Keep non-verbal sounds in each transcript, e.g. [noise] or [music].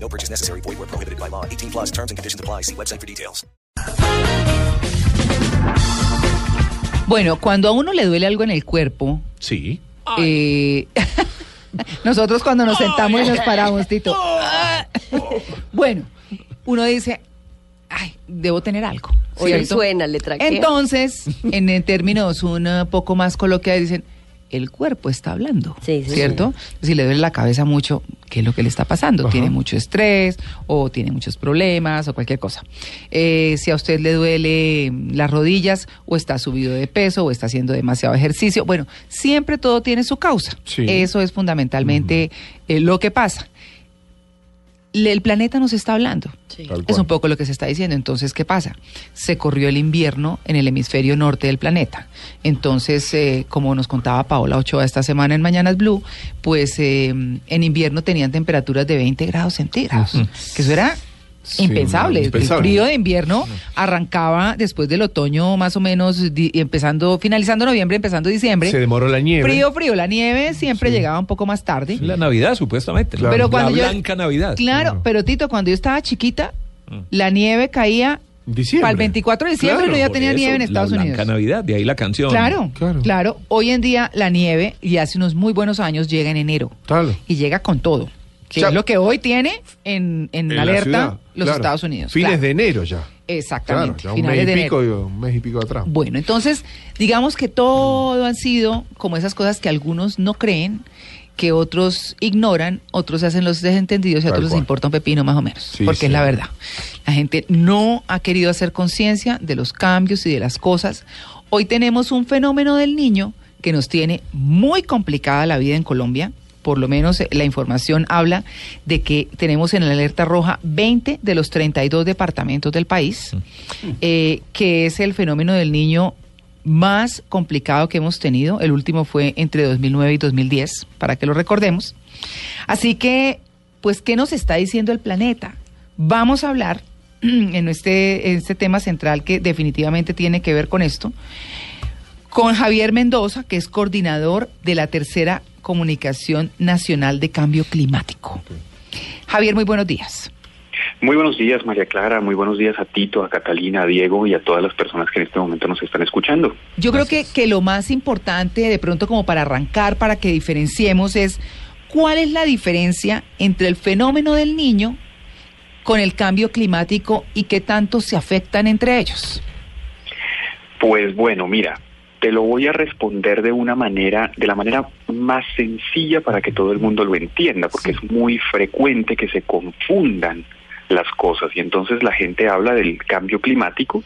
No purchase necessary. Void where prohibited by law. 18 plus terms and conditions apply. See website for details. Bueno, cuando a uno le duele algo en el cuerpo, Sí. eh, [laughs] nosotros cuando nos sentamos y nos paramos, Tito. [laughs] Bueno, uno dice, ay, debo tener algo. Hoy ¿cierto? suena, le traquea. Entonces, en, en términos un eh, poco más coloquiales, dicen, el cuerpo está hablando, Sí, sí, ¿cierto? Si le duele la cabeza mucho, ¿qué es lo que le está pasando? Tiene mucho estrés o tiene muchos problemas o cualquier cosa. Eh, si a usted le duele las rodillas o está subido de peso o está haciendo demasiado ejercicio, bueno, siempre todo tiene su causa. Sí. Eso es fundamentalmente eh, lo que pasa. El planeta nos está hablando. Es un poco lo que se está diciendo. Entonces, ¿qué pasa? Se corrió el invierno en el hemisferio norte del planeta. Entonces, eh, como nos contaba Paola Ochoa esta semana en Mañanas Blue, pues eh, en invierno tenían temperaturas de 20 grados centígrados. Que eso era Sí, impensable. impensable. El frío de invierno arrancaba después del otoño, más o menos, di- empezando, finalizando noviembre, empezando diciembre. Se demoró la nieve. Frío, frío. La nieve siempre llegaba un poco más tarde. La Navidad, supuestamente. Claro. Pero cuando la yo- blanca Navidad. Claro, pero Tito, cuando yo estaba chiquita, la nieve caía Diciembre. para el 24 de diciembre Claro, no ya tenía eso, nieve en Estados la Unidos. Blanca Navidad, de ahí la canción. Claro, Claro. claro, Hoy en día la nieve, y hace unos muy buenos años, llega en enero. Claro. Y llega con todo. Que es lo que hoy tiene en, en alerta ciudad, los claro. Estados Unidos. Fines claro. de enero ya. Exactamente. Claro, ya un mes de y pico, enero. un mes y pico atrás. Bueno, entonces, digamos que todo han sido como esas cosas que algunos no creen, que otros ignoran, otros hacen los desentendidos y a otros les importa un pepino más o menos. Sí, porque sí. es la verdad. La gente no ha querido hacer conciencia de los cambios y de las cosas. Hoy tenemos un fenómeno del niño que nos tiene muy complicada la vida en Colombia. Por lo menos eh, la información habla de que tenemos en la alerta roja 20 de los 32 departamentos del país, eh, que es el fenómeno del niño más complicado que hemos tenido. El último fue entre 2009 y 2010, para que lo recordemos. Así que, pues, ¿qué nos está diciendo el planeta? Vamos a hablar [clears throat] en este, en este tema central que definitivamente tiene que ver con esto, con Javier Mendoza, que es coordinador de la tercera comunicación nacional de cambio climático. Javier, muy buenos días. Muy buenos días, María Clara. Muy buenos días a Tito, a Catalina, a Diego y a todas las personas que en este momento nos están escuchando. Yo creo que, que lo más importante, de pronto como para arrancar, para que diferenciemos, es cuál es la diferencia entre el fenómeno del niño con el cambio climático y qué tanto se afectan entre ellos. Pues bueno, mira, te lo voy a responder de una manera, de la manera más sencilla para que todo el mundo lo entienda, porque es muy frecuente que se confundan las cosas y entonces la gente habla del cambio climático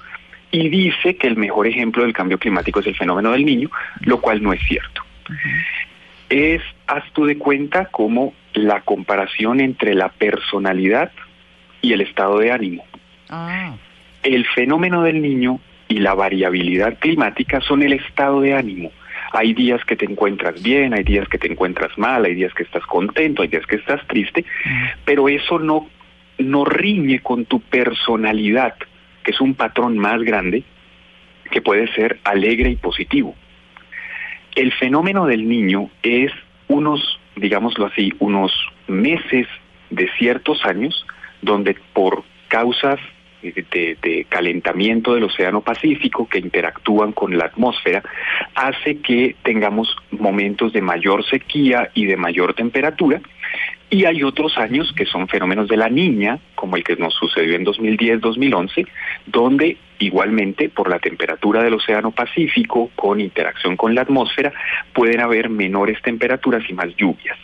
y dice que el mejor ejemplo del cambio climático es el fenómeno del niño, lo cual no es cierto. Es, haz tú de cuenta, como la comparación entre la personalidad y el estado de ánimo. Ah, El fenómeno del niño y la variabilidad climática son el estado de ánimo. Hay días que te encuentras bien, hay días que te encuentras mal, hay días que estás contento, hay días que estás triste, pero eso no, no riñe con tu personalidad, que es un patrón más grande que puede ser alegre y positivo. El fenómeno del niño es unos, digámoslo así, unos meses de ciertos años donde por causas de, calentamiento del Océano Pacífico que interactúan con la atmósfera hace que tengamos momentos de mayor sequía y de mayor temperatura y hay otros años que son fenómenos de la niña, como el que nos sucedió en 2010-2011, donde igualmente por la temperatura del Océano Pacífico, con interacción con la atmósfera, pueden haber menores temperaturas y más lluvias.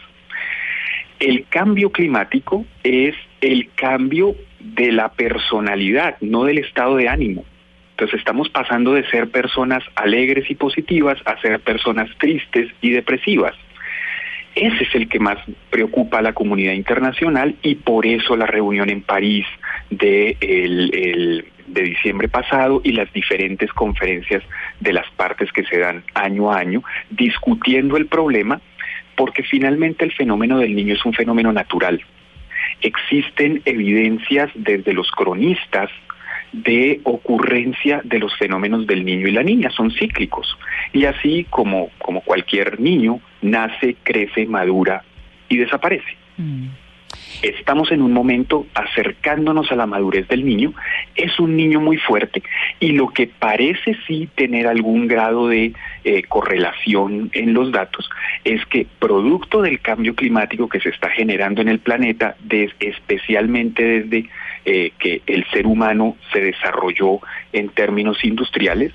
El cambio climático es el cambio de la personalidad, no del estado de ánimo. Entonces estamos pasando de ser personas alegres y positivas a ser personas tristes y depresivas. Ese es el que más preocupa a la comunidad internacional y por eso la reunión en París de, el, de diciembre pasado y las diferentes conferencias de las partes que se dan año a año discutiendo el problema porque finalmente el fenómeno del niño es un fenómeno natural. Existen evidencias desde los cronistas de ocurrencia de los fenómenos del niño y la niña, son cíclicos. Y así como, como cualquier niño, nace, crece, madura y desaparece. Mm. Estamos en un momento acercándonos a la madurez del niño. Es un niño muy fuerte y lo que parece sí tener algún grado de eh, correlación en los datos es que producto del cambio climático que se está generando en el planeta, especialmente desde eh, que el ser humano se desarrolló en términos industriales,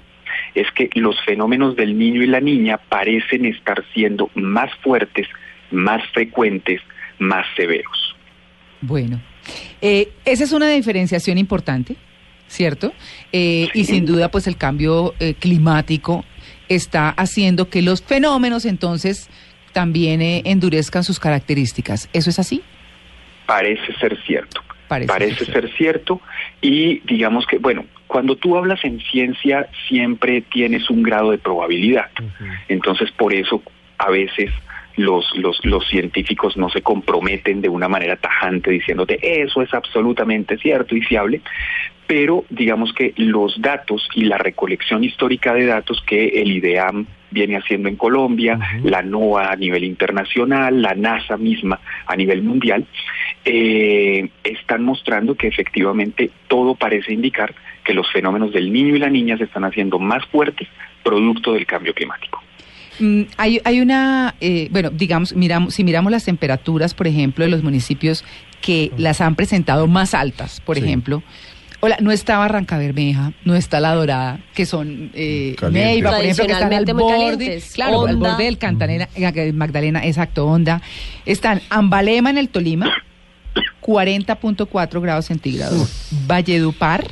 es que los fenómenos del niño y la niña parecen estar siendo más fuertes, más frecuentes, más severos. Bueno, eh, esa es una diferenciación importante, ¿cierto? Eh, y sin duda, pues el cambio climático está haciendo que los fenómenos entonces también endurezcan sus características. ¿Eso es así? Parece ser cierto. Parece, ser cierto y digamos que, bueno, cuando tú hablas en ciencia siempre tienes un grado de probabilidad. Entonces, por eso a veces los, los, los científicos no se comprometen de una manera tajante diciéndote eso es absolutamente cierto y fiable, pero digamos que los datos y la recolección histórica de datos que el IDEAM viene haciendo en Colombia, la NOAA a nivel internacional, la NASA misma a nivel mundial, eh, están mostrando que efectivamente todo parece indicar que los fenómenos del niño y la niña se están haciendo más fuertes producto del cambio climático. Mm, hay, hay una, eh, bueno, digamos, miramos, si miramos las temperaturas, por ejemplo, de los municipios que las han presentado más altas, por ejemplo, Hola, no está Barranca Bermeja, no está La Dorada, que son eh, Neiva, por ejemplo, que están al borde, claro, al borde del Cantanera, eh, Magdalena, exacto, Onda. Están Ambalema en el Tolima, 40.4 grados centígrados. Valledupar,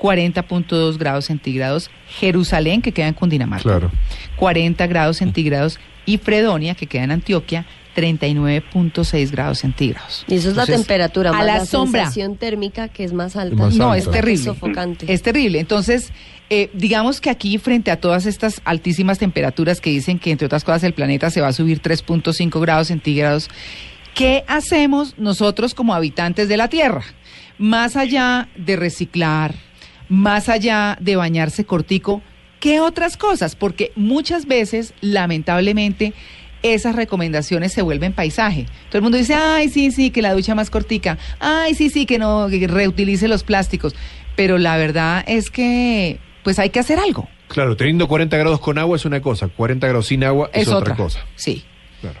40.2 grados centígrados. Jerusalén, que queda en Cundinamarca, claro. 40 grados centígrados. Y Fredonia, que queda en Antioquia, 39.6 grados centígrados. Y eso es la temperatura, más a la, sensación térmica que es más alta. no, es terrible. Es sofocante. Es terrible. Entonces, eh, digamos que aquí, frente a todas estas altísimas temperaturas que dicen que, entre otras cosas, el planeta se va a subir 3.5 grados centígrados, ¿qué hacemos nosotros como habitantes de la Tierra? Más allá de reciclar, más allá de bañarse cortico, ¿qué otras cosas? Porque muchas veces, lamentablemente, esas recomendaciones se vuelven paisaje. Todo el mundo dice, ay, sí, sí, que la ducha más cortica, ay, sí, sí, que no, que reutilice los plásticos. Pero la verdad es que, pues hay que hacer algo. Claro, teniendo 40 grados con agua es una cosa, 40 grados sin agua es, otra. cosa. Sí. Claro.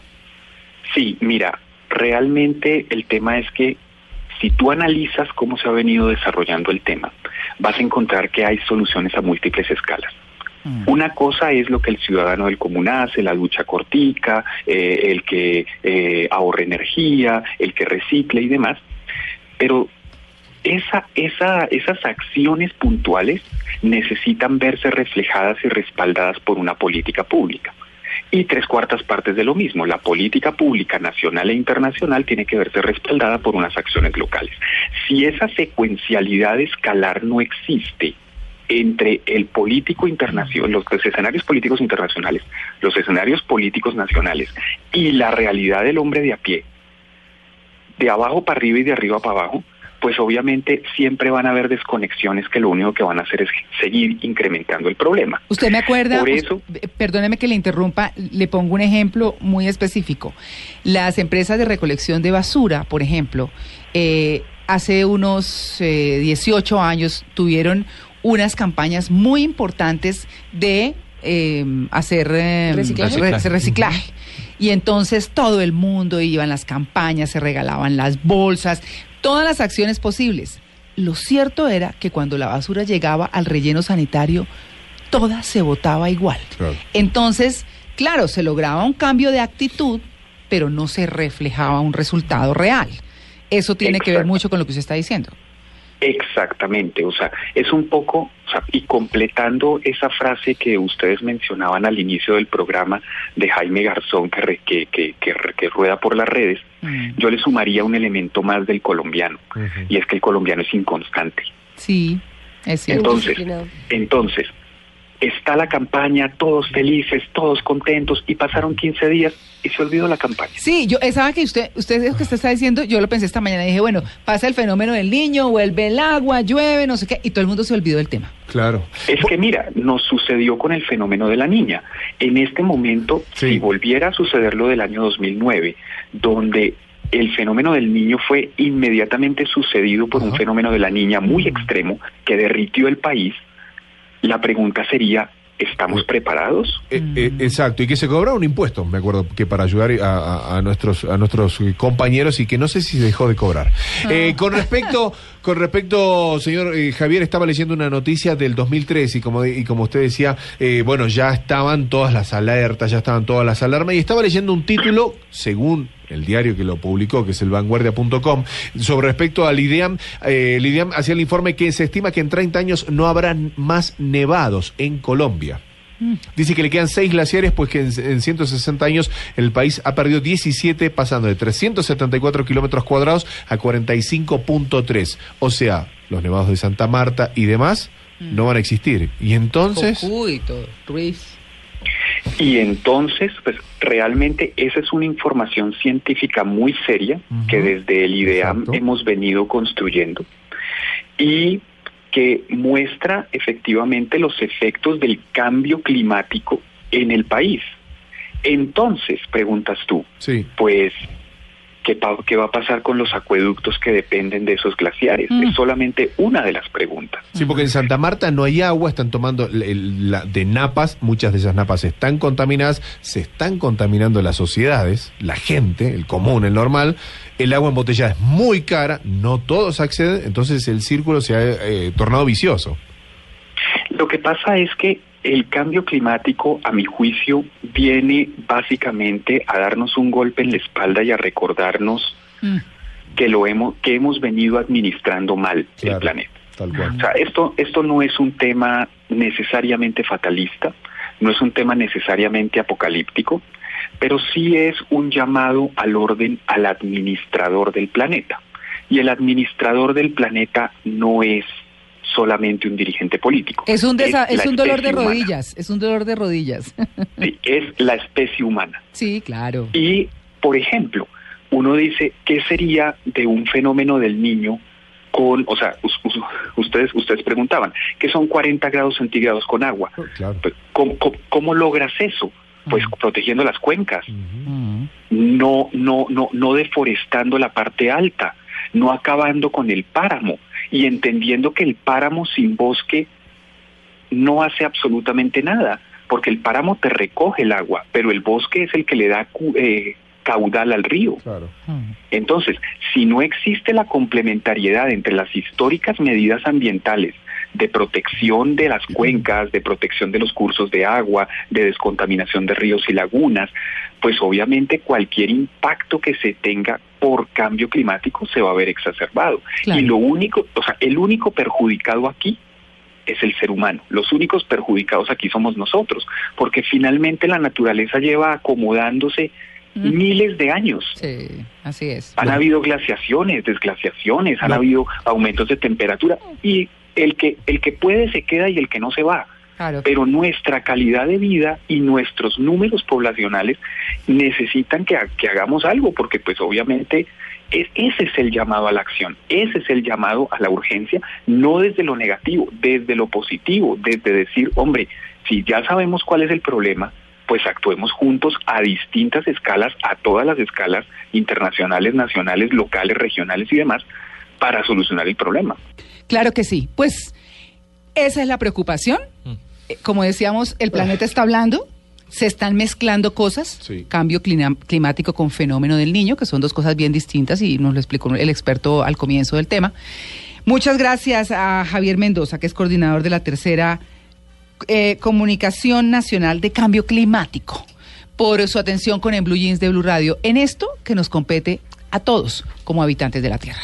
Sí, mira, realmente el tema es que si tú analizas cómo se ha venido desarrollando el tema, vas a encontrar que hay soluciones a múltiples escalas. Una cosa es lo que el ciudadano del común hace, la ducha cortica, eh, el que eh, ahorre energía, el que recicle y demás, pero esa, esa, esas acciones puntuales necesitan verse reflejadas y respaldadas por una política pública. Y tres cuartas partes de lo mismo, la política pública nacional e internacional tiene que verse respaldada por unas acciones locales. Si esa secuencialidad escalar no existe, entre el político internacional, los, escenarios políticos internacionales, los escenarios políticos nacionales y la realidad del hombre de a pie, de abajo para arriba y de arriba para abajo, pues obviamente siempre van a haber desconexiones que lo único que van a hacer es seguir incrementando el problema. Usted me acuerda, Por eso, perdóneme que le interrumpa, le pongo un ejemplo muy específico. Las empresas de recolección de basura, por ejemplo, eh, hace unos 18 eh, años tuvieron unas campañas muy importantes de em, hacer reciclaje. Y entonces todo el mundo iba en las campañas, se regalaban las bolsas, todas las acciones posibles. Lo cierto era que cuando la basura llegaba al relleno sanitario, toda se botaba igual. Entonces, claro, se lograba un cambio de actitud, pero no se reflejaba un resultado real. Eso tiene que ver mucho con lo que usted está diciendo. Exactamente, o sea, es un poco, o sea, y completando esa frase que ustedes mencionaban al inicio del programa de Jaime Garzón que, que, que, que, rueda por las redes, mm. yo le sumaría un elemento más del colombiano, y es que el colombiano es inconstante. Sí. entonces, entonces, está la campaña, todos felices, todos contentos, y pasaron 15 días y se olvidó la campaña. Sí, yo estaba que usted, usted es lo que usted está diciendo, yo lo pensé esta mañana y dije, bueno, pasa el fenómeno del niño, vuelve el agua, llueve, no sé qué, y todo el mundo se olvidó del tema. Claro. Es que mira, nos sucedió con el fenómeno de la niña. En este momento, si volviera a suceder lo del año 2009, donde el fenómeno del niño fue inmediatamente sucedido por un fenómeno de la niña muy extremo que derritió el país, la pregunta sería, ¿Estamos preparados? Eh, eh, exacto, y que se cobra un impuesto, me acuerdo, que para ayudar a, nuestros a nuestros compañeros y que no sé si se dejó de cobrar. Ah. Eh, con respecto, con respecto, señor Javier, estaba leyendo una noticia del 2003 y como, y como usted decía, bueno, ya estaban todas las alertas, ya estaban todas las alarmas y estaba leyendo un título, según el diario que lo publicó, que es el vanguardia.com, sobre respecto al IDEAM, eh, el IDEAM hacía el informe que se estima que en 30 años no habrá más nevados en Colombia. Mm. Dice que le quedan seis glaciares, pues que en, 160 años el país ha perdido 17, pasando de 374 kilómetros cuadrados a 45.3. O sea, los nevados de Santa Marta y demás mm. no van a existir. Y entonces... Ruiz. Y entonces, pues realmente esa es una información científica muy seria que desde el IDEAM hemos venido construyendo y que muestra efectivamente los efectos del cambio climático en el país. Entonces, preguntas tú, sí. pues ¿Qué, va a pasar con los acueductos que dependen de esos glaciares? Es mm. solamente una de las preguntas. Sí, porque en Santa Marta no hay agua, están tomando la, de napas, muchas de esas napas están contaminadas, se están contaminando las sociedades, la gente, el común, el normal. El agua embotellada es muy cara, no todos acceden, entonces el círculo se ha eh, tornado vicioso. Lo que pasa es que el cambio climático, a mi juicio, viene básicamente a darnos un golpe en la espalda y a recordarnos mm. que lo hemos que hemos venido administrando mal el planeta. O sea, esto esto no es un tema necesariamente fatalista, no es un tema necesariamente apocalíptico, pero sí es un llamado al orden al administrador del planeta. Y el administrador del planeta no es solamente un dirigente político. Es un, es, un dolor de rodillas, es un dolor de rodillas. [laughs] Sí, es la especie humana. Sí, claro. Y, por ejemplo, uno dice, ¿qué sería de un fenómeno del niño con, o sea, ustedes ustedes preguntaban, ¿qué son 40 grados centígrados con agua? Oh, claro. Pues, ¿cómo, logras eso? Pues protegiendo las cuencas, no, no, no, no deforestando la parte alta, no acabando con el páramo, y entendiendo que el páramo sin bosque no hace absolutamente nada, porque el páramo te recoge el agua, pero el bosque es el que le da eh, caudal al río. Entonces, si no existe la complementariedad entre las históricas medidas ambientales de protección de las cuencas, de protección de los cursos de agua, de descontaminación de ríos y lagunas, pues obviamente cualquier impacto que se tenga por cambio climático se va a ver exacerbado. Y lo único, o sea, el único perjudicado aquí es el ser humano. Los únicos perjudicados aquí somos nosotros, porque finalmente la naturaleza lleva acomodándose miles de años. Sí, así es. Han habido glaciaciones, desglaciaciones, han habido aumentos de temperatura y el que el que puede se queda y el que no se va. Pero nuestra calidad de vida y nuestros números poblacionales necesitan que, que hagamos algo, porque pues obviamente es, ese es el llamado a la acción, ese es el llamado a la urgencia, no desde lo negativo, desde lo positivo, desde decir, hombre, si ya sabemos cuál es el problema, pues actuemos juntos a distintas escalas, a todas las escalas internacionales, nacionales, locales, regionales y demás, para solucionar el problema. Claro que sí. Pues esa es la preocupación. Eh, como decíamos, el planeta está hablando, se están mezclando cosas, cambio climático con fenómeno del niño, que son dos cosas bien distintas y nos lo explicó el experto al comienzo del tema. Muchas gracias a Javier Mendoza, que es coordinador de la tercera eh, Comunicación Nacional de Cambio Climático, por su atención con el Blue Jeans de Blue Radio en esto que nos compete a todos como habitantes de la Tierra.